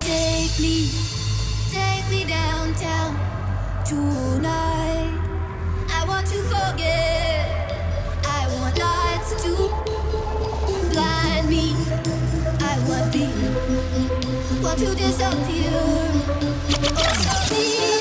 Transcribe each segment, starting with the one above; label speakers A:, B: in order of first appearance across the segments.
A: Take me, take me downtown tonight. I want to forget. I want lights to blind me. I want be, want to disappear. Oh, so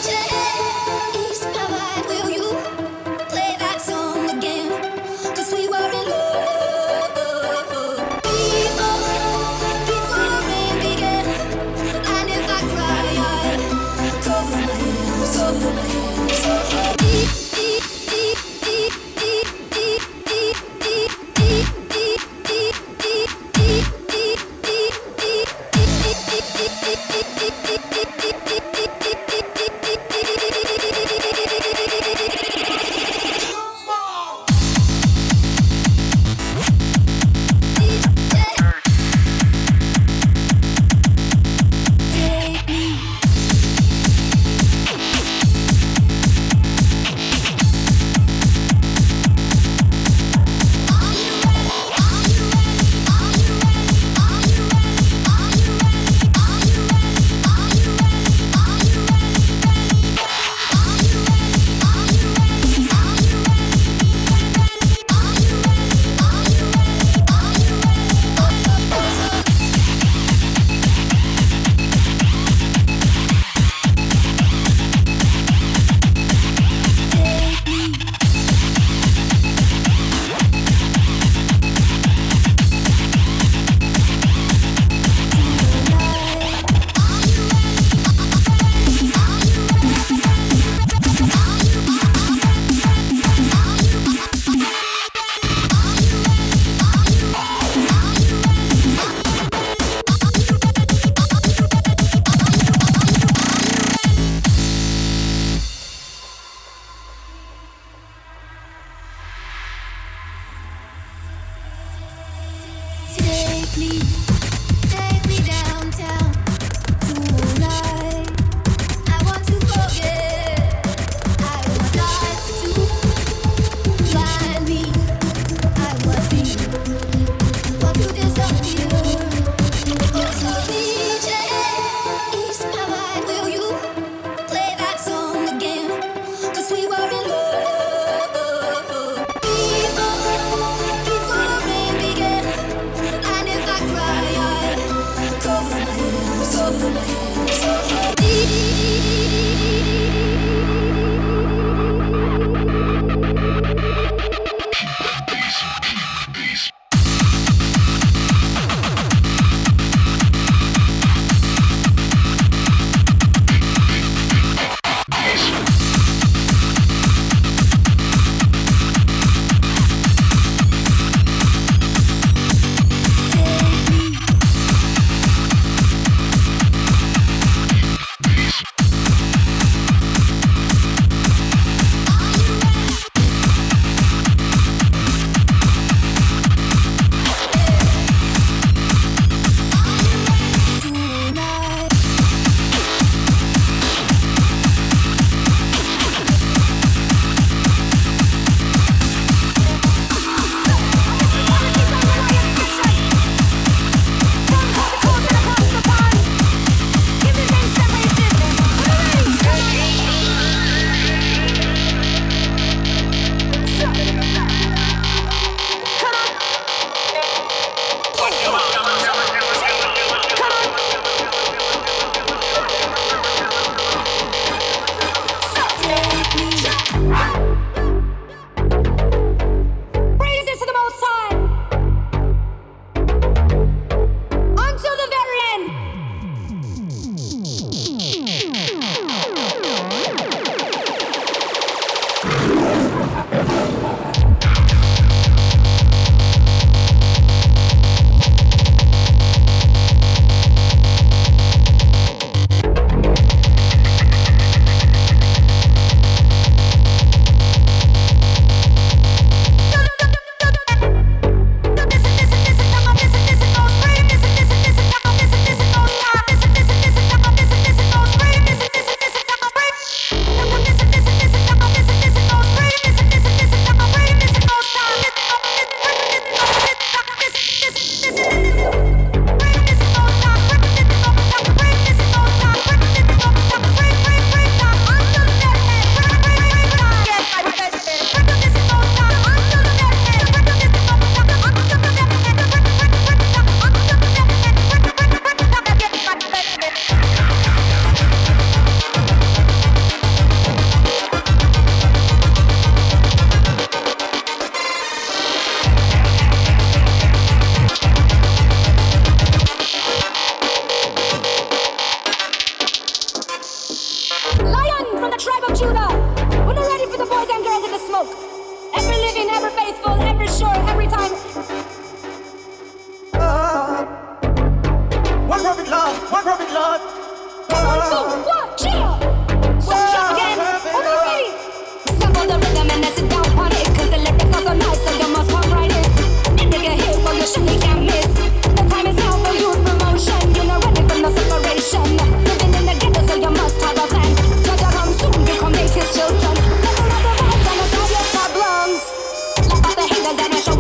A: cause I'm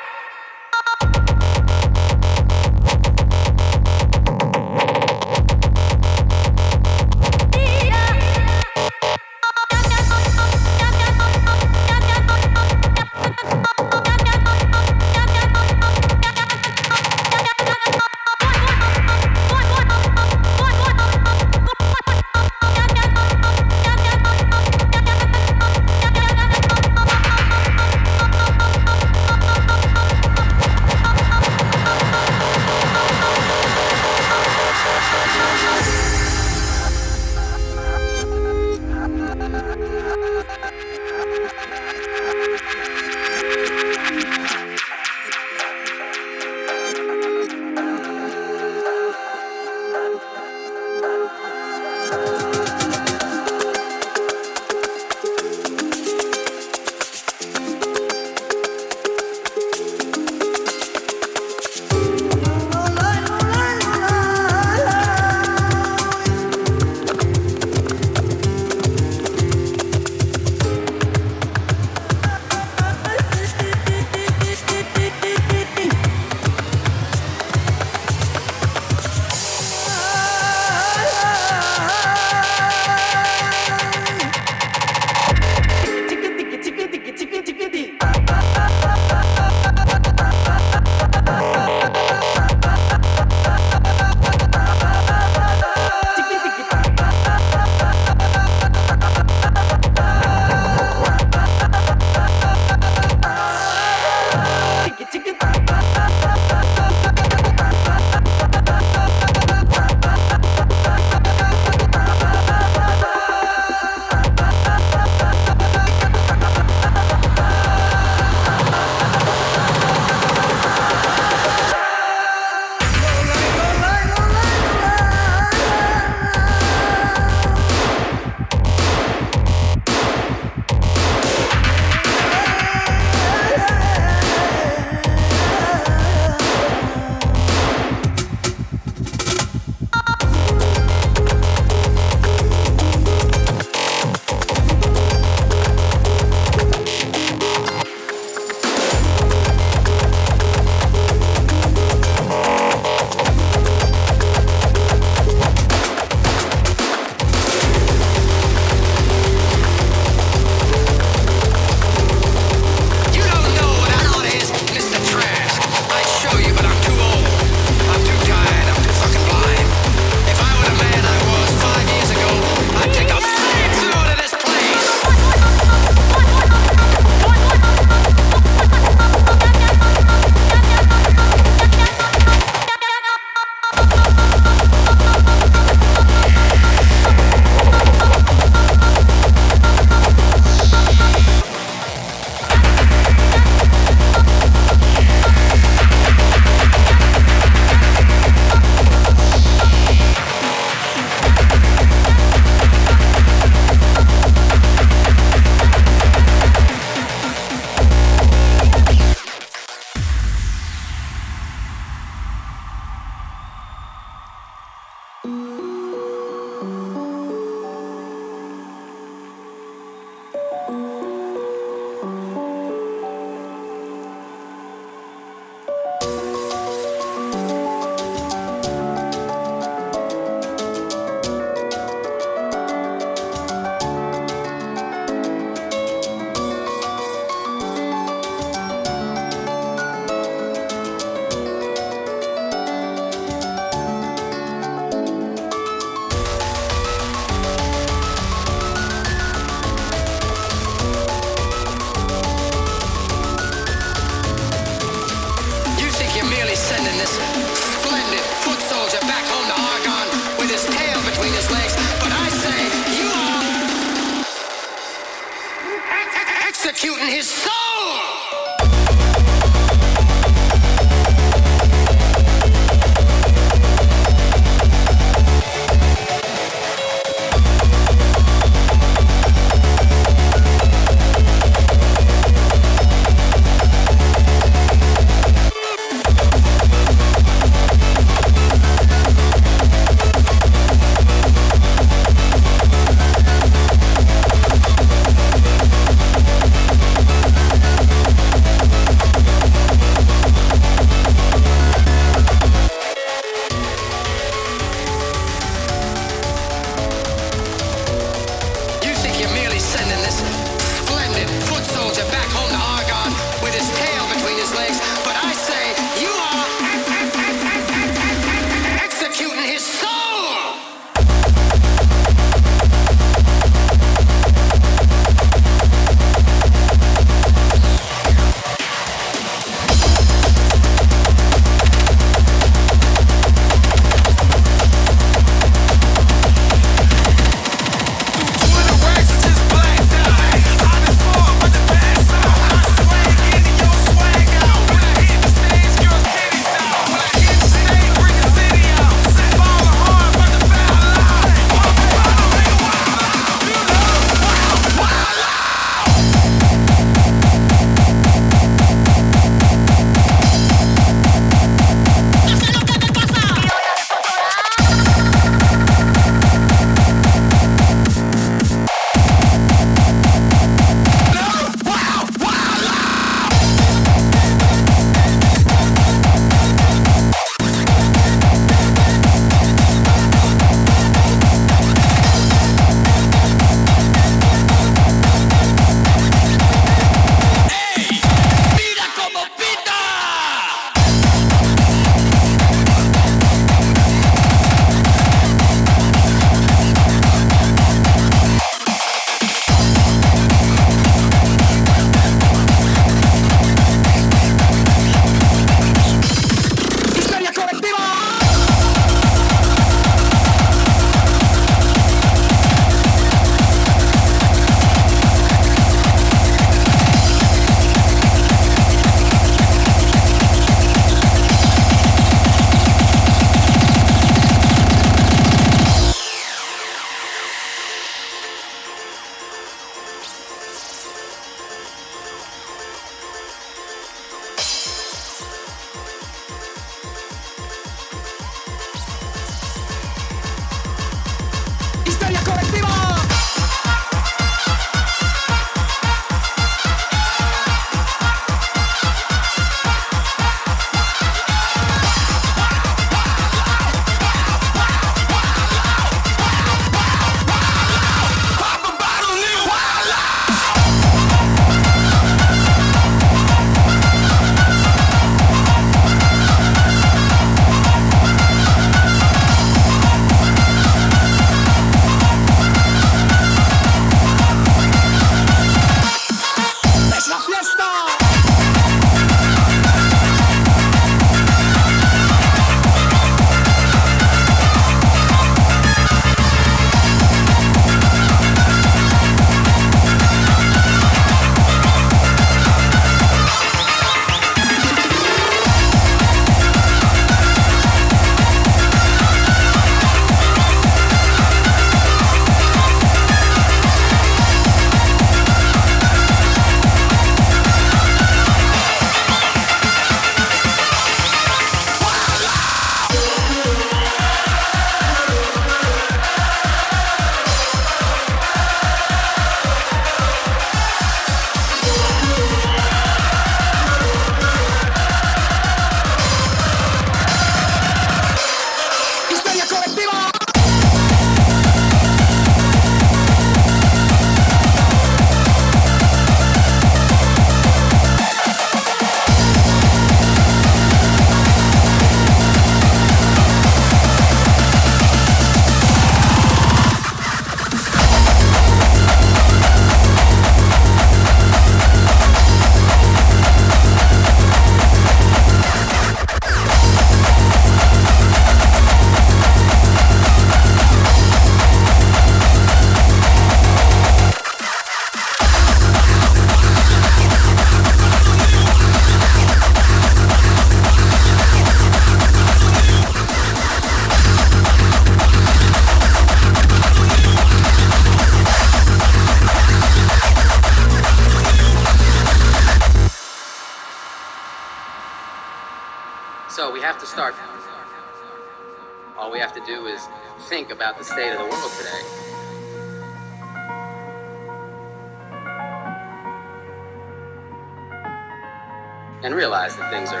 A: And realize that things are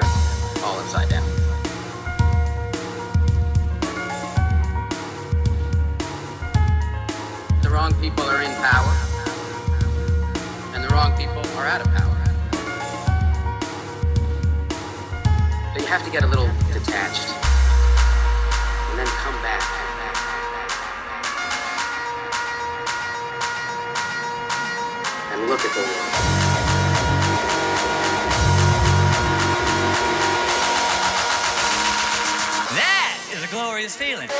A: all upside down. The wrong people are in power, and the wrong people are out of power. But you have to get a little detached and then come back. And look at the world.
B: Glorious feeling.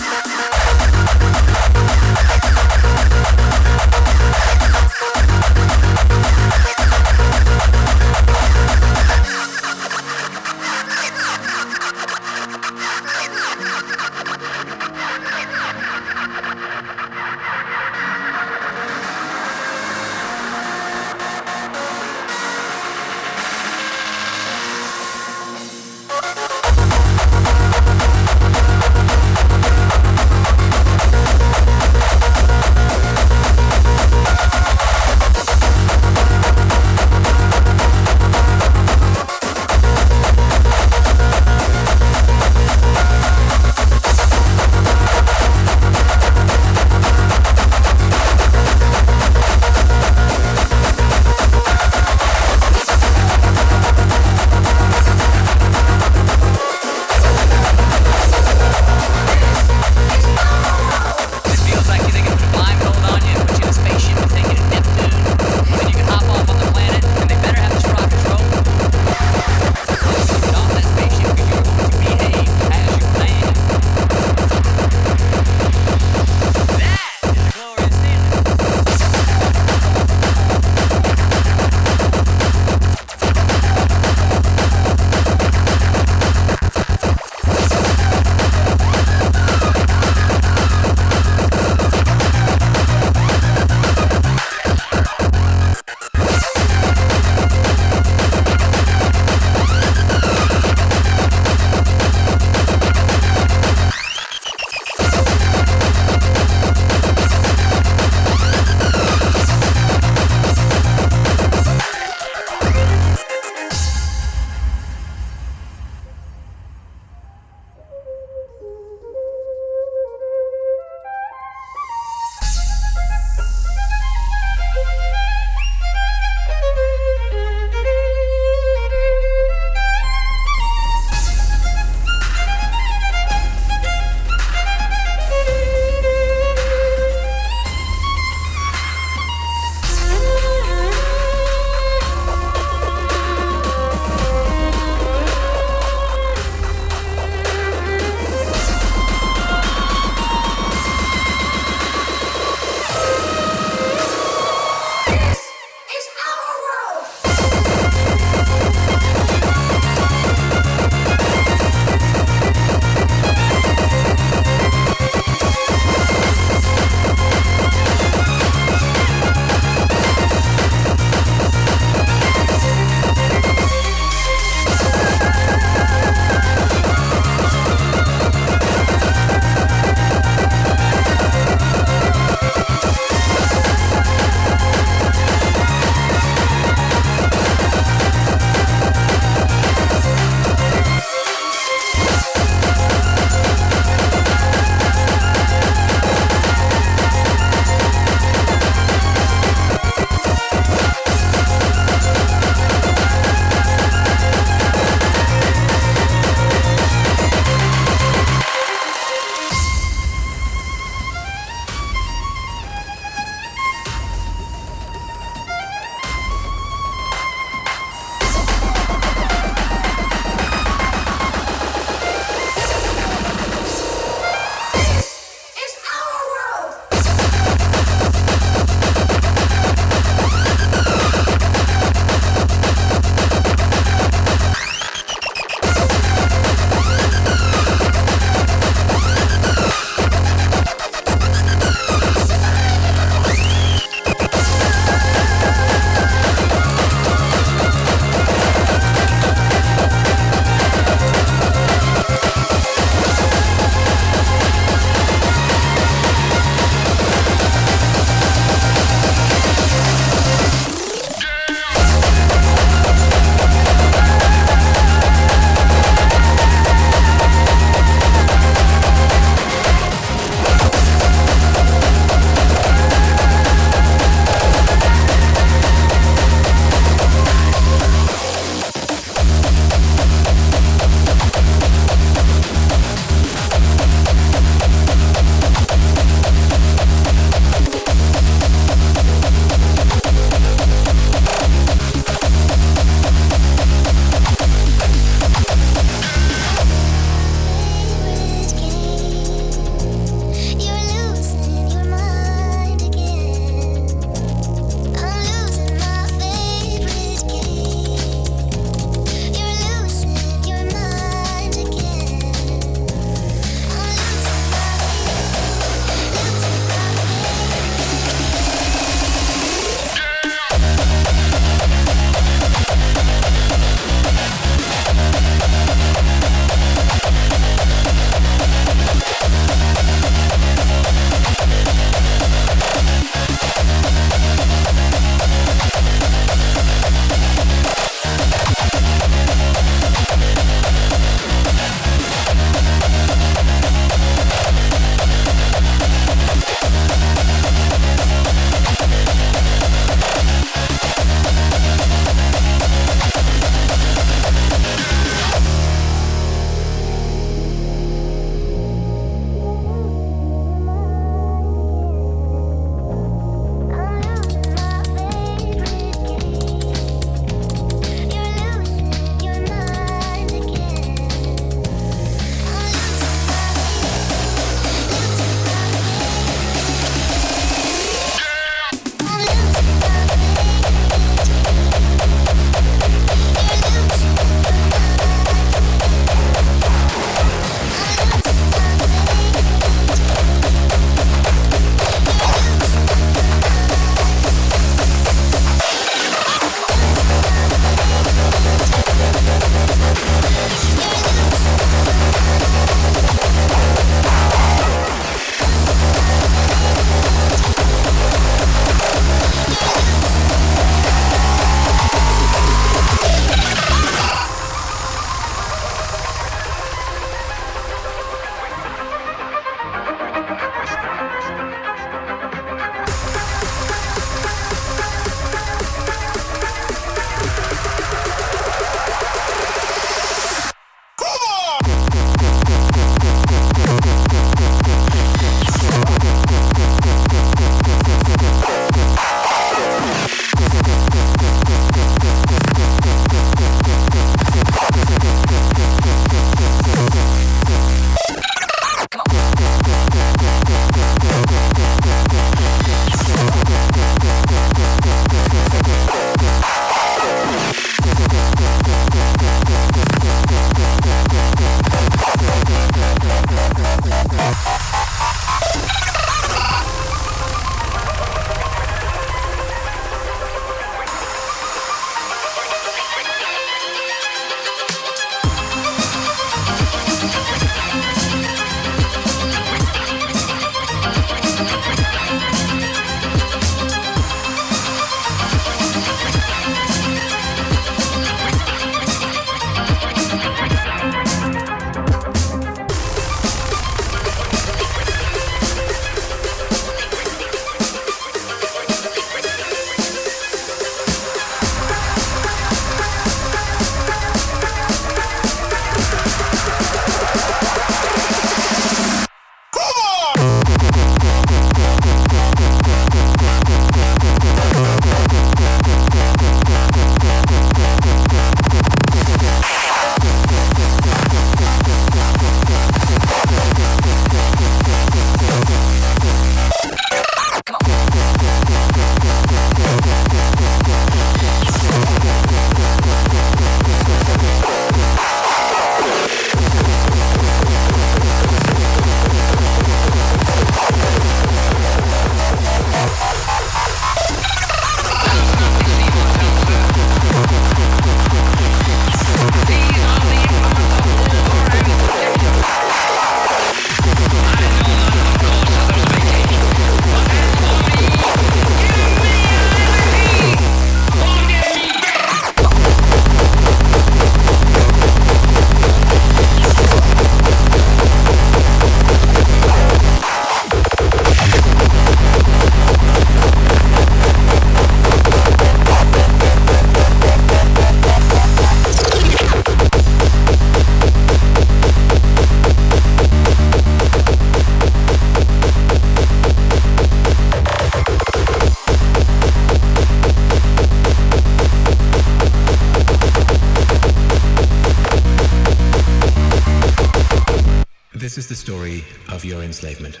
C: Your enslavement,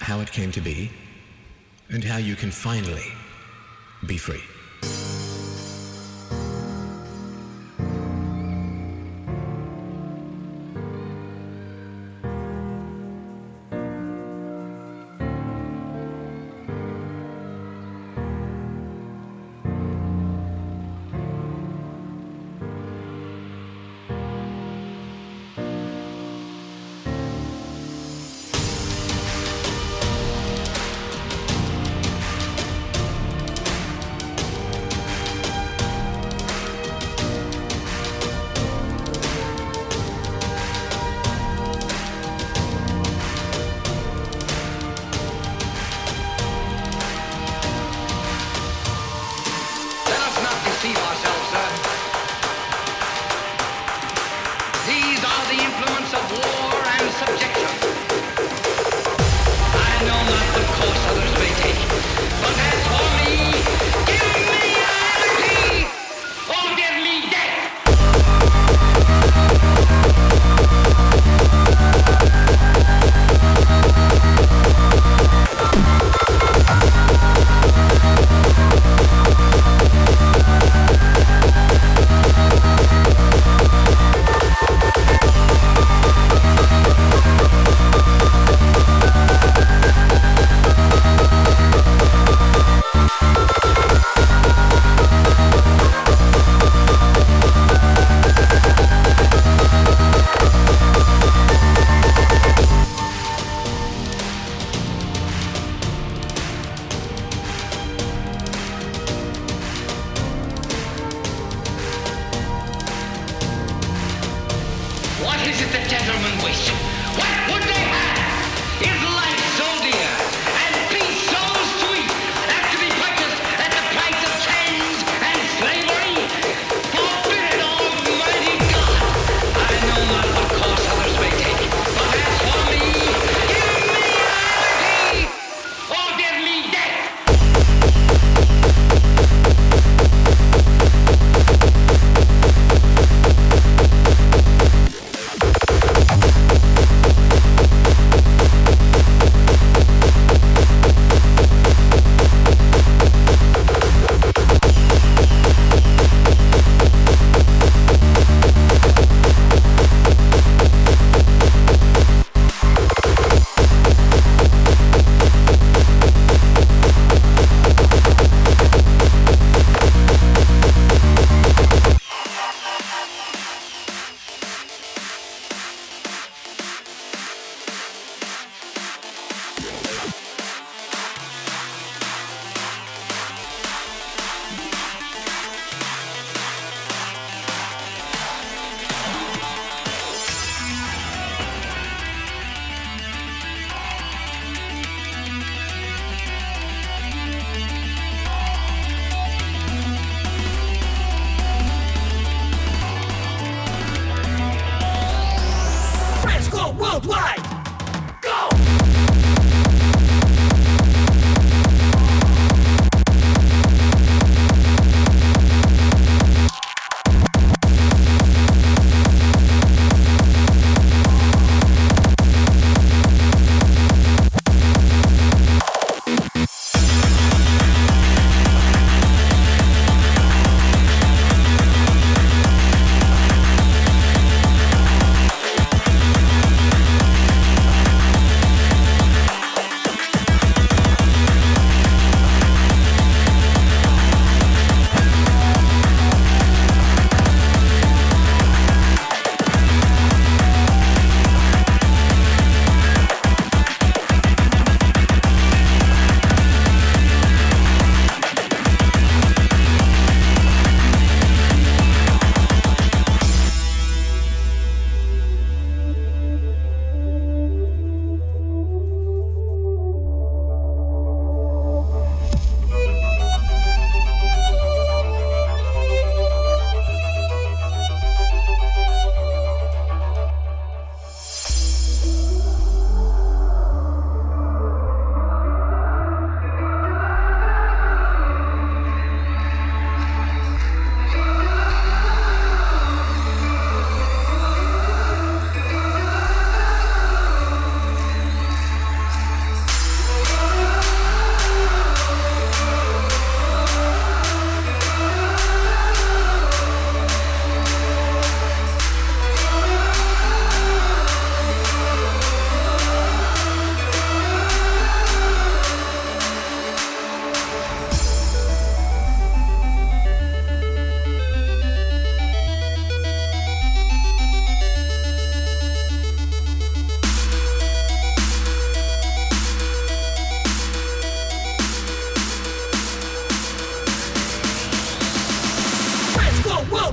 C: how it came to be, and how you can finally be free.
D: Okay.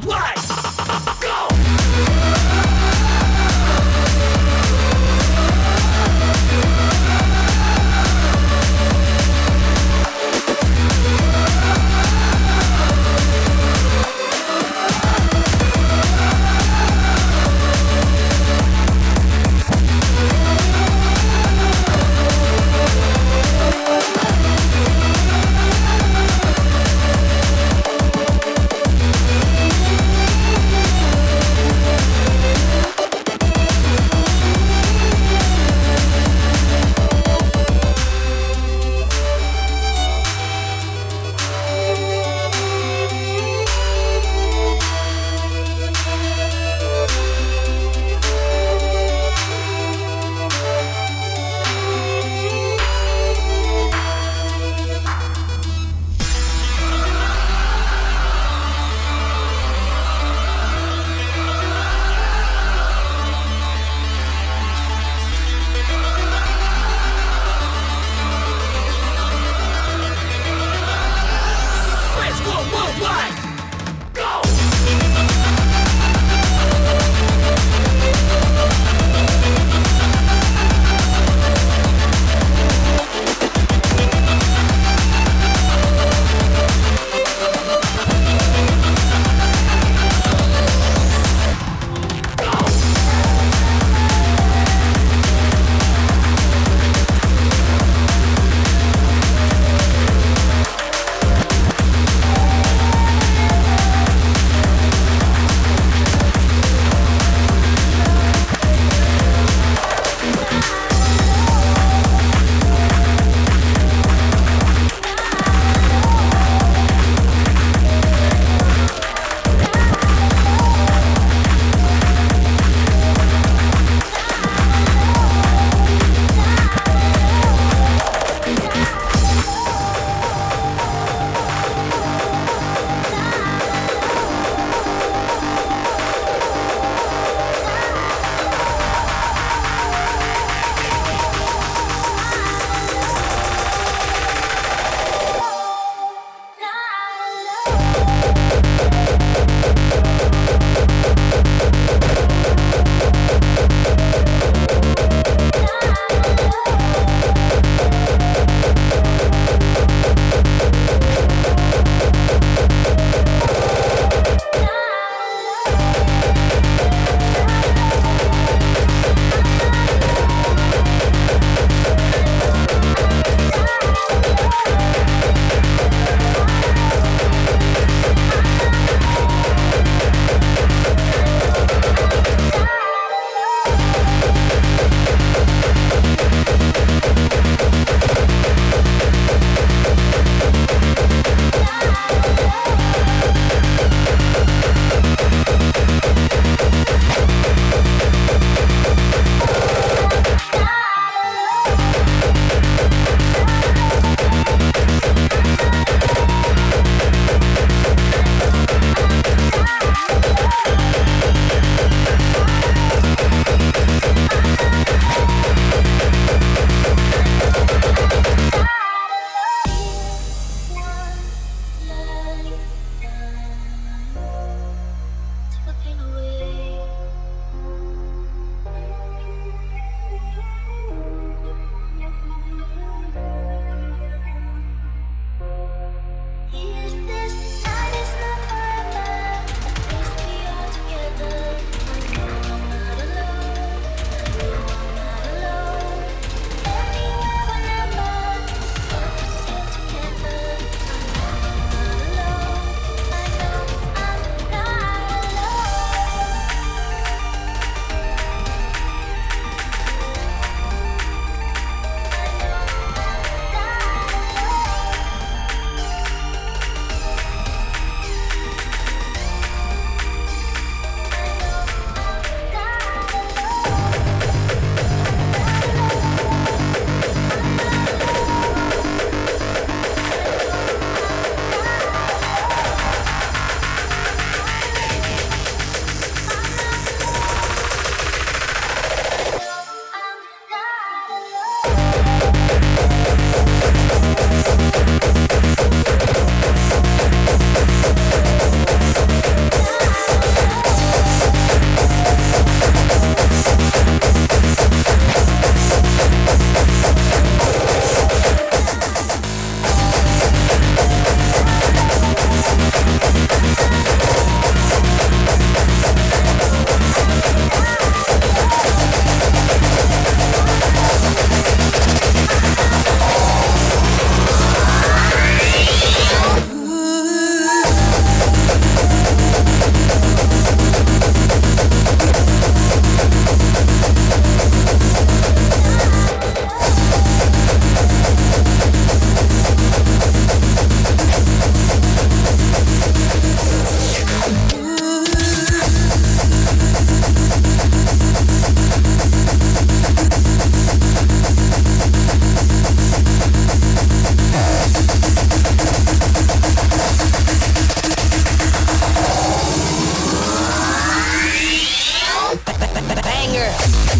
D: supply! Banger.